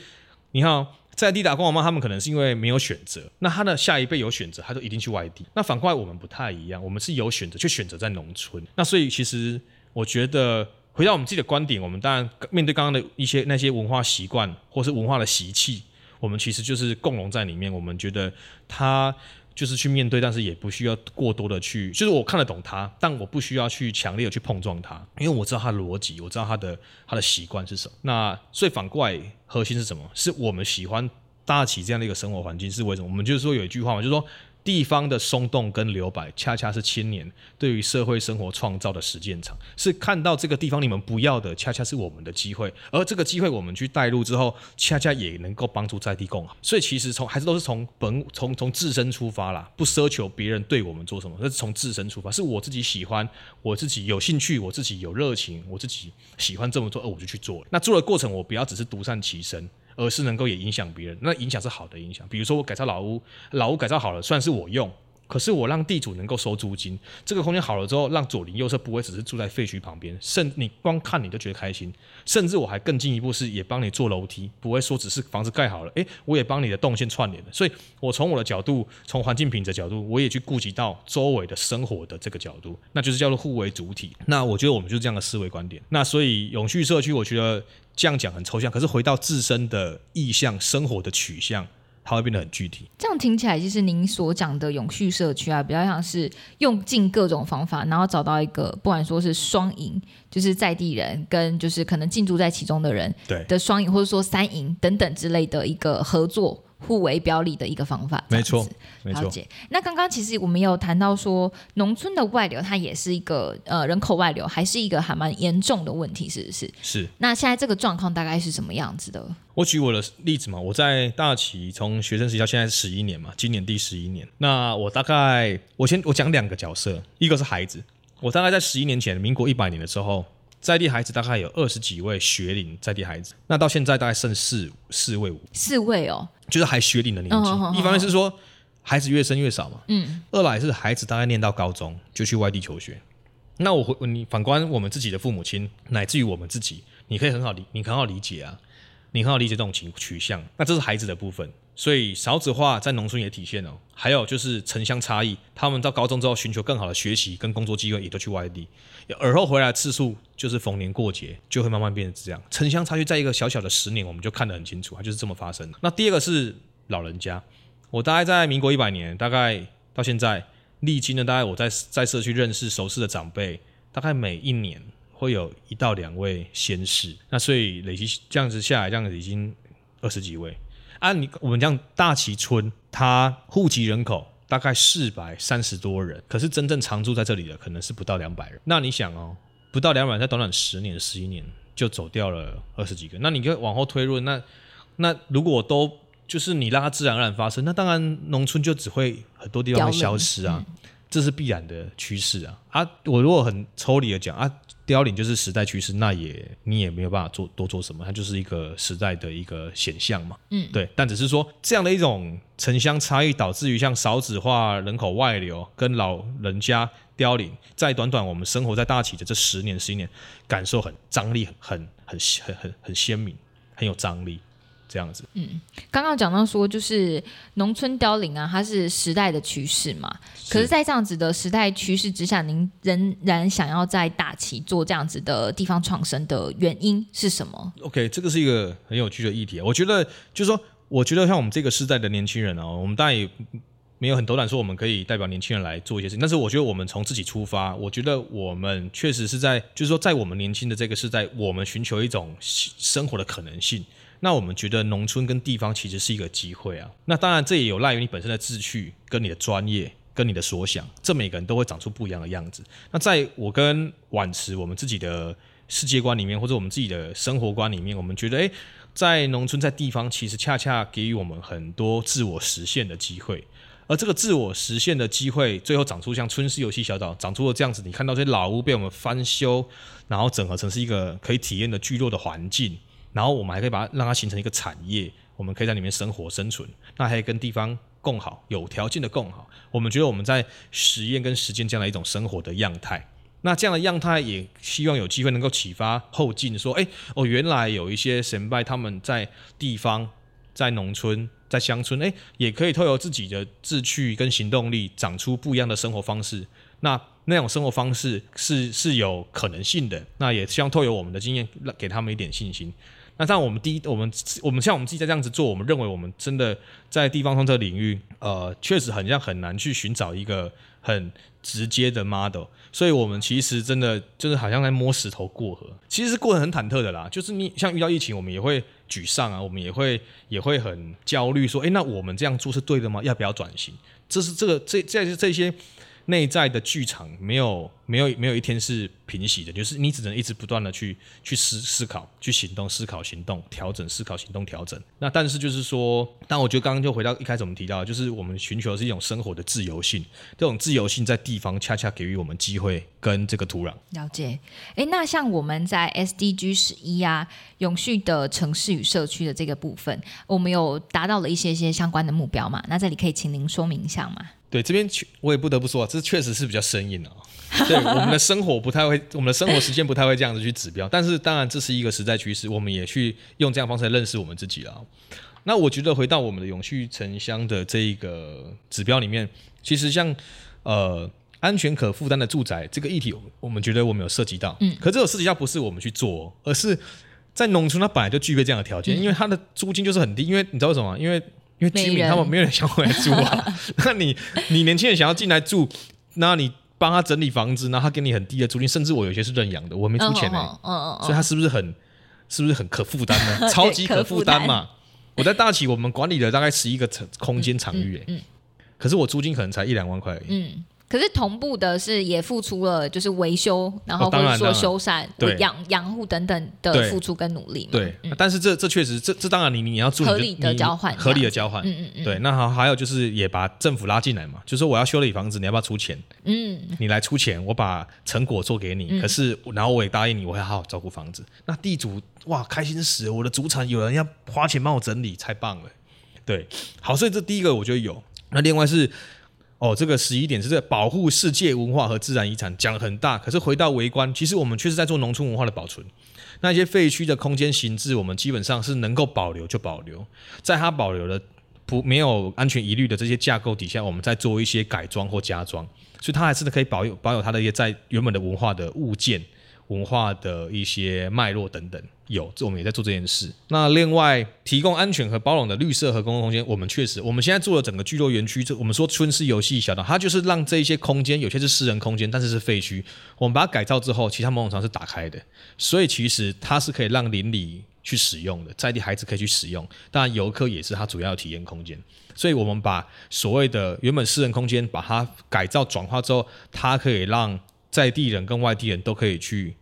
你看在地打工妈妈，他们可能是因为没有选择，那他的下一辈有选择，他就一定去外地。那反过来我们不太一样，我们是有选择，却选择在农村。那所以其实我觉得。回到我们自己的观点，我们当然面对刚刚的一些那些文化习惯或是文化的习气，我们其实就是共融在里面。我们觉得他就是去面对，但是也不需要过多的去，就是我看得懂他，但我不需要去强烈的去碰撞他，因为我知道他的逻辑，我知道他的他的习惯是什么。那所以反过来，核心是什么？是我们喜欢大起这样的一个生活环境，是为什么？我们就是说有一句话嘛，就是说。地方的松动跟留白，恰恰是青年对于社会生活创造的实践场。是看到这个地方你们不要的，恰恰是我们的机会。而这个机会我们去带入之后，恰恰也能够帮助在地共好。所以其实从还是都是从本从从自身出发啦，不奢求别人对我们做什么，那是从自身出发。是我自己喜欢，我自己有兴趣，我自己有热情，我自己喜欢这么做，而我就去做。那做的过程，我不要只是独善其身。而是能够也影响别人，那影响是好的影响。比如说我改造老屋，老屋改造好了，算是我用，可是我让地主能够收租金，这个空间好了之后，让左邻右舍不会只是住在废墟旁边，甚你光看你都觉得开心。甚至我还更进一步是也帮你做楼梯，不会说只是房子盖好了，诶，我也帮你的动线串联了。所以我从我的角度，从环境品质角度，我也去顾及到周围的生活的这个角度，那就是叫做互为主体。那我觉得我们就是这样的思维观点。那所以永续社区，我觉得。这样讲很抽象，可是回到自身的意向、生活的取向，它会变得很具体。这样听起来，就是您所讲的永续社区啊，比较像是用尽各种方法，然后找到一个不管说是双赢，就是在地人跟就是可能进驻在其中的人对的双赢，或者说三赢等等之类的一个合作。互为表里的一个方法，没错，了解。那刚刚其实我们有谈到说，农村的外流，它也是一个呃人口外流，还是一个还蛮严重的问题，是不是？是。那现在这个状况大概是什么样子的？我举我的例子嘛，我在大旗从学生时期到现在十一年嘛，今年第十一年。那我大概我先我讲两个角色，一个是孩子，我大概在十一年前，民国一百年的时候。在地孩子大概有二十几位学龄在地孩子，那到现在大概剩四四位五四位哦，就是还学龄的年纪。一方面是说孩子越生越少嘛，嗯，二来是孩子大概念到高中就去外地求学。那我回你反观我们自己的父母亲，乃至于我们自己，你可以很好理，你很好理解啊，你很好理解这种情取向。那这是孩子的部分。所以少子化在农村也体现了，还有就是城乡差异，他们到高中之后寻求更好的学习跟工作机会，也都去外地，而后回来次数就是逢年过节就会慢慢变成这样。城乡差距在一个小小的十年，我们就看得很清楚，它就是这么发生的。那第二个是老人家，我大概在民国一百年，大概到现在历经了大概我在在社区认识熟识的长辈，大概每一年会有一到两位先逝，那所以累积这样子下来，这样子已经二十几位。按你我们这样大崎村，它户籍人口大概四百三十多人，可是真正常住在这里的可能是不到两百人。那你想哦，不到两百，在短短十年、十一年就走掉了二十几个。那你可以往后推论，那那如果都就是你让它自然而然发生，那当然农村就只会很多地方会消失啊，这是必然的趋势啊。啊，我如果很抽离的讲啊。凋零就是时代趋势，那也你也没有办法做多做什么，它就是一个时代的一个显象嘛。嗯，对。但只是说这样的一种城乡差异，导致于像少子化、人口外流跟老人家凋零，在短短我们生活在大企的这十年、十一年，感受很张力，很很很很很鲜明，很有张力。这样子，嗯，刚刚讲到说，就是农村凋零啊，它是时代的趋势嘛。可是，在这样子的时代趋势之下，您仍然想要在大旗做这样子的地方创生的原因是什么？OK，这个是一个很有趣的议题。我觉得，就是说，我觉得像我们这个时代的年轻人啊，我们当然也没有很斗胆说我们可以代表年轻人来做一些事情，但是我觉得我们从自己出发，我觉得我们确实是在，就是说在我们年轻的这个是在我们寻求一种生活的可能性。那我们觉得农村跟地方其实是一个机会啊。那当然这也有赖于你本身的志趣、跟你的专业、跟你的所想，这每个人都会长出不一样的样子。那在我跟婉池我们自己的世界观里面，或者我们自己的生活观里面，我们觉得诶，在农村在地方，其实恰恰给予我们很多自我实现的机会。而这个自我实现的机会，最后长出像春市游戏小岛长出了这样子，你看到这些老屋被我们翻修，然后整合成是一个可以体验的聚落的环境。然后我们还可以把它让它形成一个产业，我们可以在里面生活生存，那还可以跟地方共好，有条件的共好。我们觉得我们在实验跟实践这样的一种生活的样态，那这样的样态也希望有机会能够启发后进，说，哎，哦，原来有一些神拜他们在地方、在农村、在乡村，哎，也可以透过自己的志趣跟行动力，长出不一样的生活方式。那那种生活方式是是有可能性的，那也希望透过我们的经验，给他们一点信心。那像，我们第一，我们我们像我们自己在这样子做，我们认为我们真的在地方创这个领域，呃，确实很像很难去寻找一个很直接的 model，所以我们其实真的就是好像在摸石头过河，其实是过得很忐忑的啦。就是你像遇到疫情，我们也会沮丧啊，我们也会也会很焦虑，说，哎，那我们这样做是对的吗？要不要转型？这是这个这这这些。内在的剧场没有没有没有一天是平息的，就是你只能一直不断的去去思思考、去行动、思考、行动、调整、思考、行动、调整。那但是就是说，但我觉得刚刚就回到一开始我们提到，就是我们寻求的是一种生活的自由性，这种自由性在地方恰恰给予我们机会跟这个土壤。了解。哎，那像我们在 SDG 十一啊，永续的城市与社区的这个部分，我们有达到了一些些相关的目标嘛？那这里可以请您说明一下吗？对这边，我也不得不说，这确实是比较生硬的啊。对我们的生活不太会，我们的生活时间不太会这样子去指标。但是当然，这是一个时代趋势，我们也去用这样方式来认识我们自己了。那我觉得回到我们的永续城乡的这一个指标里面，其实像呃安全可负担的住宅这个议题，我们觉得我们有涉及到。嗯。可这种涉及到不是我们去做，而是在农村它本来就具备这样的条件，因为它的租金就是很低。因为你知道为什么？因为因为居民他们没有人想回来住啊，那你你年轻人想要进来住，那你帮他整理房子，然后他给你很低的租金，甚至我有些是认养的，我没出钱呢，嗯嗯所以他是不是很是不是很可负担呢？超级可负担嘛！我在大企，我们管理了大概十一个层空间场域，哎，可是我租金可能才一两万块，嗯。可是同步的是也付出了，就是维修，然后或者说修缮、养养护等等的付出跟努力。对，但是这这确实，这这当然你你要做合理的交换，合理的交换。嗯嗯嗯。对，那好，还有就是也把政府拉进来嘛，就说我要修理房子，你要不要出钱？嗯，你来出钱，我把成果做给你。可是然后我也答应你，我会好好照顾房子。那地主哇，开心死！我的主产有人要花钱帮我整理，太棒了。对，好，所以这第一个我觉得有。那另外是。哦，这个十一点是在保护世界文化和自然遗产，讲很大。可是回到围观，其实我们确实在做农村文化的保存。那些废墟的空间形制，我们基本上是能够保留就保留，在它保留的不没有安全疑虑的这些架构底下，我们在做一些改装或加装，所以它还是可以保有保有它的一些在原本的文化的物件。文化的一些脉络等等，有，这我们也在做这件事。那另外，提供安全和包容的绿色和公共空间，我们确实，我们现在做了整个聚落园区，这我们说春是游戏小岛，它就是让这一些空间，有些是私人空间，但是是废墟，我们把它改造之后，其他某种程度是打开的，所以其实它是可以让邻里去使用的，在地孩子可以去使用，当然游客也是它主要的体验空间。所以我们把所谓的原本私人空间，把它改造转化之后，它可以让。在地人跟外地人都可以去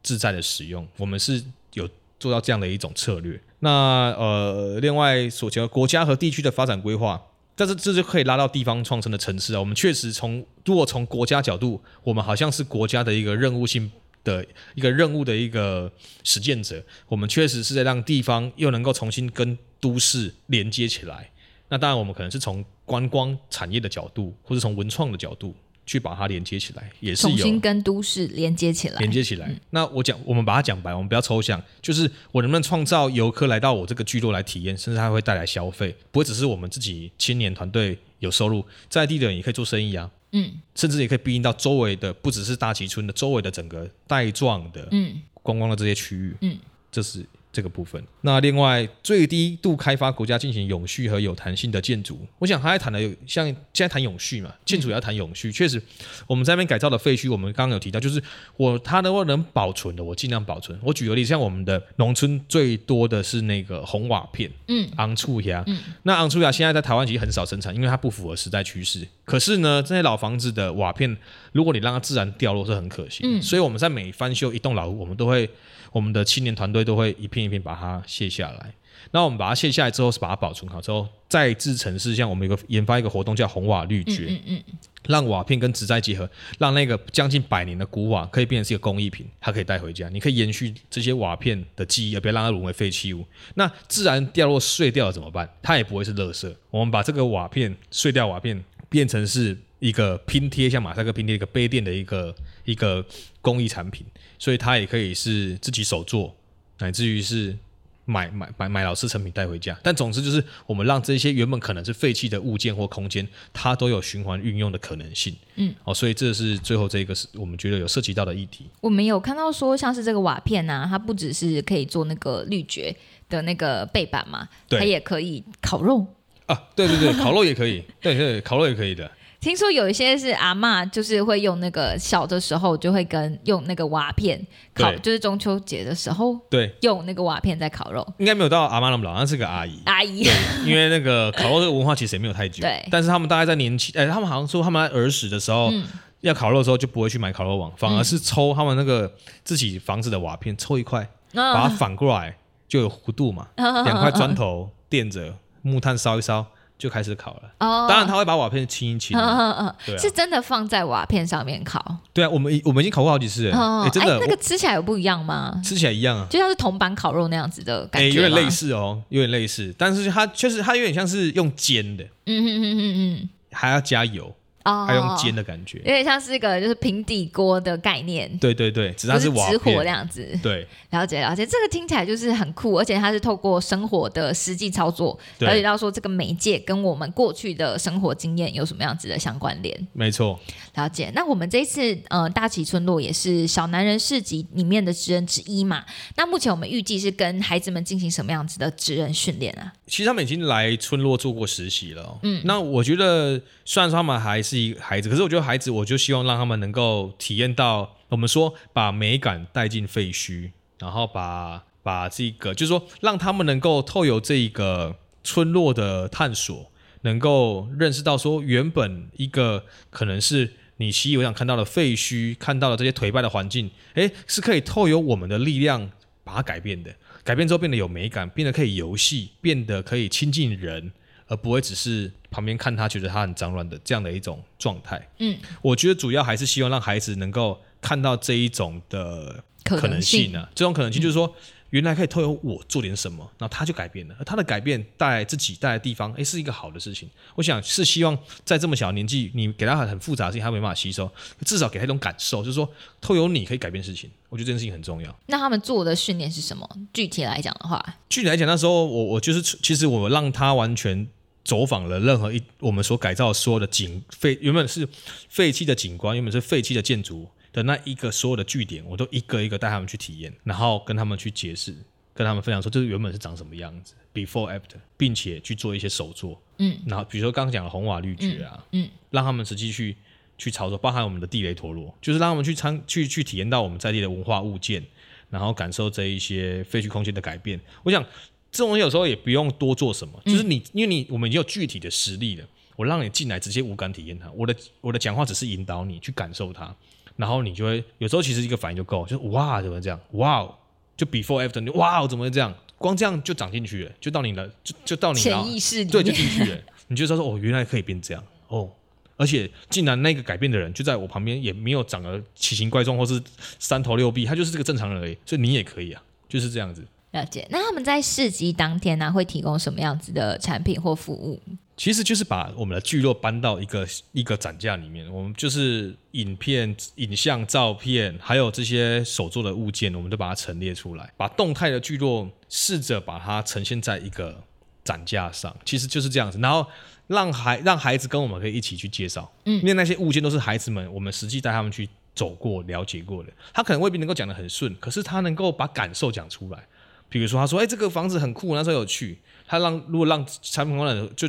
自在的使用，我们是有做到这样的一种策略。那呃，另外所求国家和地区的发展规划，但是这就可以拉到地方创生的层次啊。我们确实从如果从国家角度，我们好像是国家的一个任务性的一个任务的一个实践者，我们确实是在让地方又能够重新跟都市连接起来。那当然，我们可能是从观光产业的角度，或者从文创的角度。去把它连接起来，也是重新跟都市连接起来。连接起来。那我讲，我们把它讲白，我们不要抽象，就是我能不能创造游客来到我这个聚落来体验，甚至它会带来消费，不会只是我们自己青年团队有收入，在地的人也可以做生意啊。嗯，甚至也可以逼近到周围的，不只是大旗村的周围的整个带状的，嗯，观光的这些区域。嗯，这是这个部分。那另外，最低度开发国家进行永续和有弹性的建筑，我想他在谈的有像现在谈永续嘛，建筑也要谈永续。确实，我们在那边改造的废墟，我们刚刚有提到，就是我它能够能保存的，我尽量保存。我举个例子，像我们的农村最多的是那个红瓦片，嗯，昂处牙，那昂处牙现在在台湾其实很少生产，因为它不符合时代趋势。可是呢，这些老房子的瓦片，如果你让它自然掉落，是很可惜。嗯所以我们在每翻修一栋老屋，我们都会，我们的青年团队都会一片一片把它卸下来。那我们把它卸下来之后，是把它保存好之后，再制成是像我们一个研发一个活动叫红瓦绿嗯蕨，嗯嗯，让瓦片跟植栽结合，让那个将近百年的古瓦可以变成是一个工艺品，它可以带回家。你可以延续这些瓦片的记忆，而不要让它沦为废弃物。那自然掉落碎掉了怎么办？它也不会是垃圾。我们把这个瓦片碎掉瓦片变成是一个拼贴，像马赛克拼贴一个杯垫的一个一个工艺产品，所以它也可以是自己手做，乃至于是买买买买老师成品带回家。但总之就是，我们让这些原本可能是废弃的物件或空间，它都有循环运用的可能性。嗯，哦，所以这是最后这个是我们觉得有涉及到的议题。我们有看到说，像是这个瓦片呐、它不只是可以做那个绿蕨的那个背板嘛，它也可以烤肉。啊，对对对，烤肉也可以，对对，烤肉也可以的。听说有一些是阿嬷，就是会用那个小的时候就会跟用那个瓦片烤，就是中秋节的时候对，用那个瓦片在烤肉。应该没有到阿妈那么老，那是个阿姨。阿姨，因为那个烤肉这个文化其实也没有太久，对。但是他们大概在年轻，哎、他们好像说他们在儿时的时候、嗯。要烤肉的时候就不会去买烤肉网，反而是抽他们那个自己房子的瓦片，抽一块，把它嗯，反过来就有弧度嘛，两块砖头垫着，木炭烧一烧就开始烤了。哦，当然他会把瓦片清一清嗯啊，嗯嗯。是真的放在瓦片上面烤。对啊，我们我们已经烤过好几次了，哦哎、真的，那个吃起来有不一样吗？吃起来一样啊。就像是铜板烤肉那样子的感哎、觉欸，有点类似哦，有点类似，但是它确实它有点像是用煎的，嗯嗯嗯嗯嗯，还要加油，哦，还用煎的感觉。有点像是一个就是平底锅的概念，对对对，只是它是瓦直火那。样子。对了解了解，这个听起来就是很酷，而且它是透过生活的实际操作，了解到说这个媒介跟我们过去的生活经验有什么样子的相关联。没错。了解。那我们这一次呃大旗村落也是小男人市集里面的职人之一嘛。那目前我们预计是跟孩子们进行什么样子的职人训练啊？其实他们已经来村落做过实习了、哦。嗯，那我觉得虽然说他们还是一个孩子，可是我觉得孩子，我就希望让他们能够体验到我们说把美感带进废墟，然后把把这个就是说让他们能够透由这一个村落的探索，能够认识到说原本一个可能是。你习以为常看到的废墟，看到的这些颓败的环境，诶，是可以透由我们的力量把它改变的。改变之后变得有美感，变得可以游戏，变得可以亲近人，而不会只是旁边看他觉得他很脏乱的这样的一种状态。嗯，我觉得主要还是希望让孩子能够看到这一种的可能性呢啊，这种可能性就是说。原来可以透过我做点什么，然后他就改变了，而他的改变带来自己带来地方，诶，是一个好的事情。我想是希望在这么小的年纪，你给他很很复杂的事情，他没办法吸收，至少给他一种感受，就是说透由你可以改变事情。我觉得这件事情很重要。那他们做的训练是什么？具体来讲的话，具体来讲，那时候我我就是其实我让他完全走访了任何一我们所改造所有的景废原本是废弃的景观，原本是废弃的建筑的那一个所有的据点，我都一个一个带他们去体验，然后跟他们去解释，跟他们分享说这原本是长什么样子，before after，并且去做一些手作，嗯，然后比如说刚刚讲的红瓦绿爵啊，嗯嗯让他们实际去去操作，包含我们的地雷陀螺，就是让他们去参去去体验到我们在地的文化物件，然后感受这一些废墟空间的改变。我想这种东西有时候也不用多做什么，就是你因为你我们已经有具体的实力了，我让你进来直接无感体验它。我的我的讲话只是引导你去感受它，然后你就会有时候其实一个反应就够，就是哇怎么这样，哇哦，就 before after，你哇哦怎么会这样？光这样就长进去了，就到你的就就到你脑潜意识对，就面，进去了。你就知道说哦，原来可以变这样哦，而且竟然那个改变的人就在我旁边，也没有长得奇形怪状或是三头六臂，他就是这个正常人而已，所以你也可以啊，就是这样子。了解。那他们在市集当天呢、会提供什么样子的产品或服务？其实就是把我们的聚落搬到一个一个展架里面，我们就是影片、影像、照片，还有这些手做的物件，我们都把它陈列出来，把动态的聚落试着把它呈现在一个展架上，其实就是这样子。然后让孩让孩子跟我们可以一起去介绍，嗯因为那些物件都是孩子们我们实际带他们去走过、了解过的，他可能未必能够讲得很顺，可是他能够把感受讲出来。比如说他说，哎、这个房子很酷，那时候有去，他让如果让产品观览就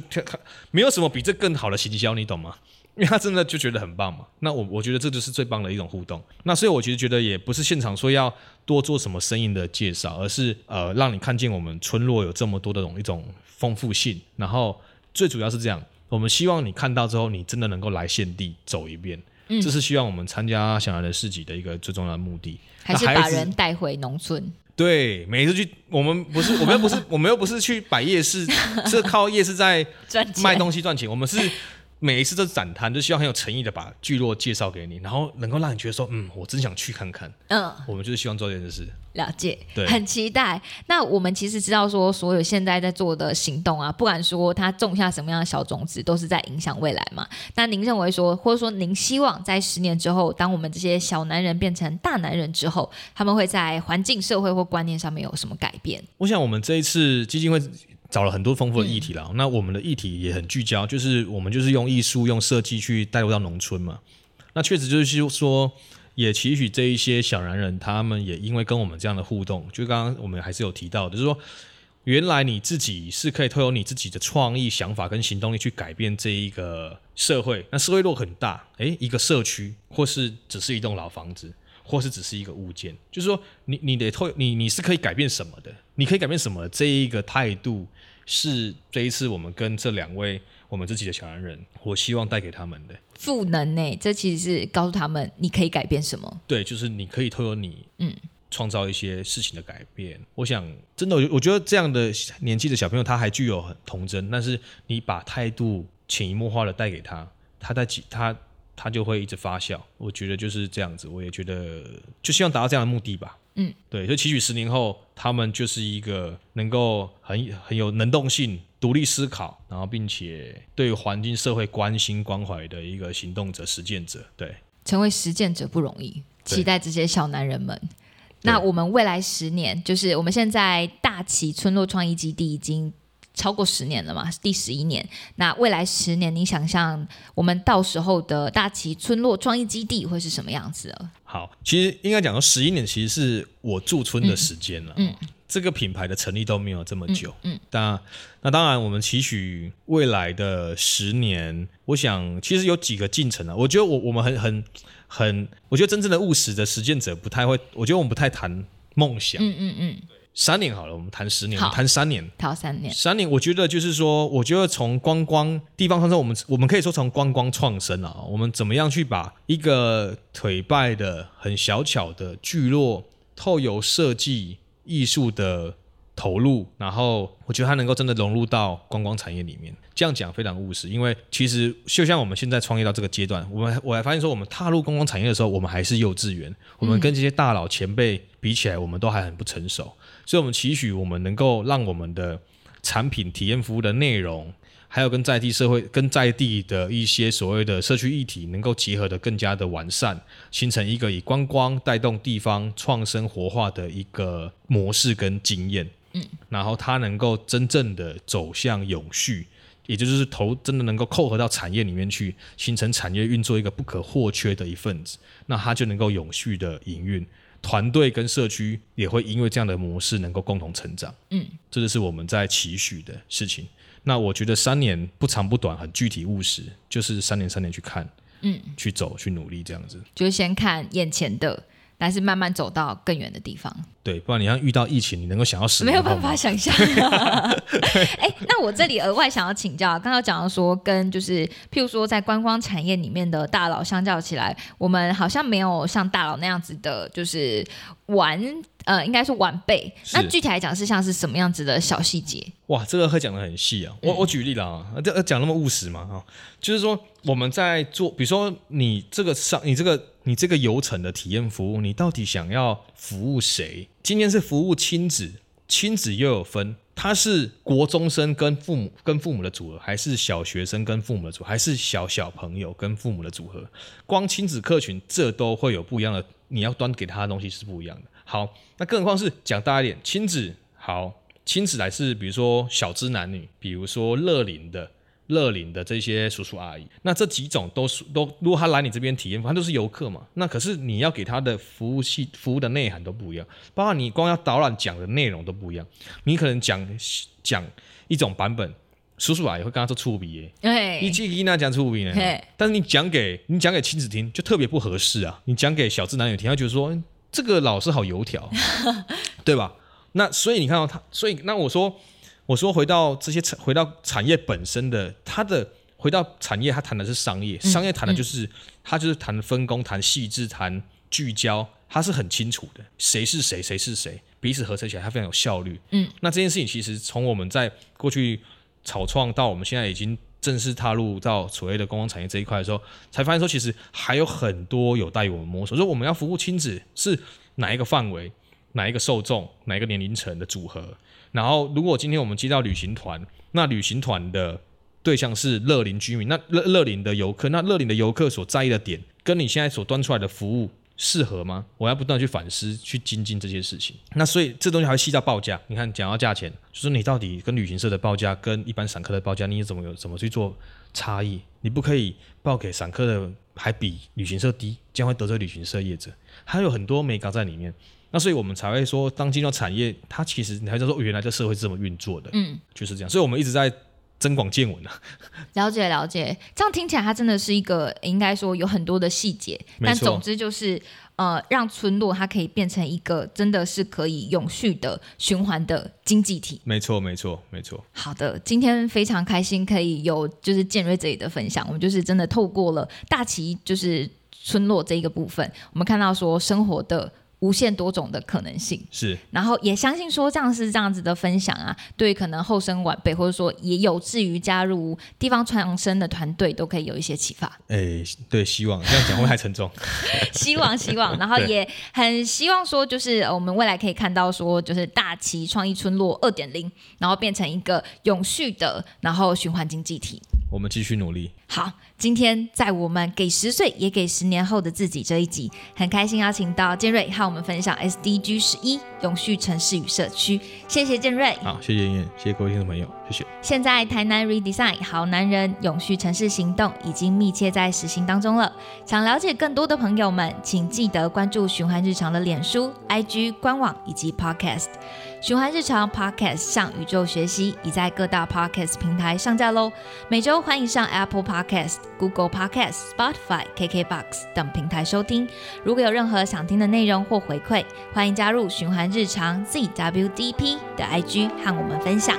没有什么比这更好的行销，你懂吗？因为他真的就觉得很棒嘛。那我我觉得这就是最棒的一种互动。那所以我其实觉得也不是现场说要多做什么生意的介绍，而是呃让你看见我们村落有这么多的种一种丰富性。然后最主要是这样，我们希望你看到之后，你真的能够来现地走一遍。嗯这是希望我们参加小兰的市集的一个最重要的目的。还是把人带回农村。对，每次去，我们不是，我们又不是，我们又不是去摆夜市，是靠夜市在 卖东西赚钱。我们是每一次都展摊，就希望很有诚意的把聚落介绍给你，然后能够让你觉得说，嗯，我真想去看看。嗯，我们就是希望做这件事。了解，对很期待。那我们其实知道说，所有现在在做的行动啊，不管说他种下什么样的小种子，都是在影响未来嘛。那您认为说，或者说您希望在十年之后，当我们这些小男人变成大男人之后，他们会在环境、社会或观念上面有什么改变？我想我们这一次基金会找了很多丰富的议题啦，那我们的议题也很聚焦，就是我们就是用艺术、用设计去带入到农村嘛。那确实就是说，也期许这一些小男人，他们也因为跟我们这样的互动，就刚刚我们还是有提到的，就是说，原来你自己是可以透过你自己的创意、想法跟行动力去改变这一个社会。那社会如果很大，诶，一个社区，或是只是一栋老房子，或是只是一个物件，就是说你你得透你你是可以改变什么的，你可以改变什么这一个态度，是这一次我们跟这两位我们自己的小男人，我希望带给他们的。赋能呢？这其实是告诉他们，你可以改变什么。对，就是你可以透过你，嗯，创造一些事情的改变。我想，真的，我我觉得这样的年纪的小朋友，他还具有很童真，但是你把态度潜移默化的带给他，他在几他他就会一直发酵。我觉得就是这样子，我也觉得就希望达到这样的目的吧。嗯，对，所以期许十年后，他们就是一个能够很很有能动性、独立思考，然后并且对环境、社会关心关怀的一个行动者、实践者。对。成为实践者不容易，期待这些小男人们。那我们未来十年，就是我们现在大旗村落创意基地已经超过十年了嘛，第十一年。那未来十年，你想象我们到时候的大旗村落创意基地会是什么样子了？好，其实应该讲说，十一年其实是我驻村的时间了。嗯这个品牌的成立都没有这么久。嗯嗯那那当然，我们期许未来的十年，我想其实有几个进程啊。我觉得我我们很很很，我觉得真正的务实的实践者不太会，我觉得我们不太谈梦想。嗯嗯嗯，三年好了，我们谈十年，我们谈三年。谈三年。三年，我觉得就是说，我觉得从观光地方创生，我们我们可以说从观光创生啊，我们怎么样去把一个腿败的、很小巧的聚落，透由设计艺术的投入，然后我觉得它能够真的融入到观光产业里面。这样讲非常务实，因为其实就像我们现在创业到这个阶段，我们我还发现说，我们踏入观光产业的时候，我们还是幼稚园，我们跟这些大佬前辈比起来，我们都还很不成熟。所以，我们期许我们能够让我们的产品、体验服务的内容，还有跟在地社会、跟在地的一些所谓的社区议题，能够结合的更加的完善，形成一个以观光带动地方创生活化的一个模式跟经验。嗯，然后它能够真正的走向永续。也就是投真的能够扣合到产业里面去，形成产业运作一个不可或缺的一份子，那它就能够永续的营运。团队跟社区也会因为这样的模式能够共同成长。嗯，这就是我们在期许的事情。那我觉得三年不长不短，很具体务实，就是三年三年去看，嗯，去走，去努力这样子。就是先看眼前的，但是慢慢走到更远的地方。对，不然你要遇到疫情，你能够想要死没有办法想象。哎、那我这里额外想要请教，刚刚讲到说，跟就是譬如说在观光产业里面的大佬相较起来，我们好像没有像大佬那样子的，就是晚呃，应该是晚辈。那具体来讲是像是什么样子的小细节？哇，这个会讲的很细啊！我我举例了啊，这呃讲那么务实嘛哈，就是说我们在做，比如说你这个上，你这个你这个游程的体验服务，你到底想要服务谁？今天是服务亲子，亲子又有分，他是国中生跟父母跟父母的组合，还是小学生跟父母的组，还是小小朋友跟父母的组合？光亲子客群这都会有不一样的，你要端给他的东西是不一样的。好，那更何况是讲大一点，亲子好。亲子来是比如说小资男女，比如说乐龄的，乐龄的这些叔叔阿姨。那这几种都是都，如果他来你这边体验，反正都是游客嘛。那可是你要给他的服务系服务的内涵都不一样，包括你光要导览讲的内容都不一样。你可能讲讲一种版本，叔叔阿姨会跟他说粗鄙耶，对，一记一那讲粗鄙呢。但是你讲给你讲给亲子听，就特别不合适啊。你讲给小智男友听，他觉得说这个老师好油条，对吧？那所以你看到他，所以那我说，我说回到这些产，回到产业本身的，它的回到产业，它谈的是商业，商业谈的就是它就是谈分工、谈细致、谈聚焦，它是很清楚的，谁是谁，谁是谁，彼此合成起来，它非常有效率。嗯，那这件事情其实从我们在过去草创到我们现在已经正式踏入到所谓的公共产业这一块的时候，才发现说其实还有很多有待于我们摸索。说我们要服务亲子是哪一个范围？哪一个受众，哪一个年龄层的组合？然后，如果今天我们接到旅行团，那旅行团的对象是乐龄居民，那乐乐龄的游客，那乐龄的游客所在意的点，跟你现在所端出来的服务适合吗？我要不断去反思，去精进这些事情。那所以这东西还会细到报价。你看，讲到价钱，就是你到底跟旅行社的报价，跟一般散客的报价，你怎么有怎么去做差异？你不可以报给散客的还比旅行社低，将会得罪旅行社业者。还有很多美感在里面。那所以我们才会说，当今的产业，它其实你还在说，原来这社会是这么运作的，嗯，就是这样。所以我们一直在增广见闻啊。了解了解，这样听起来它真的是一个应该说有很多的细节，但总之就是呃，让村落它可以变成一个真的是可以永续的循环的经济体。没错没错没错。好的，今天非常开心可以有就是建瑞这里的分享，我们就是真的透过了大旗就是村落这一个部分，我们看到说生活的。无限多种的可能性是，然后也相信说这样是这样子的分享啊，对可能后生晚辈或者说也有志于加入地方传声的团队都可以有一些启发。哎，对，希望这样讲会太沉重。希望希望，然后也很希望说，就是我们未来可以看到说，就是大旗创意村落二点零，然后变成一个永续的，然后循环经济体。我们继续努力。好，今天在我们给十岁也给十年后的自己这一集，很开心邀请到建瑞和我们分享 SDG 十一永续城市与社区。谢谢建瑞。好，谢谢燕燕，谢谢各位听众朋友，谢谢。现在台南 Redesign 好男人永续城市行动已经密切在实行当中了。想了解更多的朋友们，请记得关注循环日常的脸书、IG 官网以及 Podcast。循环日常 Podcast 向宇宙学习已在各大 Podcast 平台上架喽。每周欢迎上 Apple Podcast、Google Podcast、Spotify、KKBox 等平台收听。如果有任何想听的内容或回馈，欢迎加入循环日常 ZWDP 的 IG 和我们分享。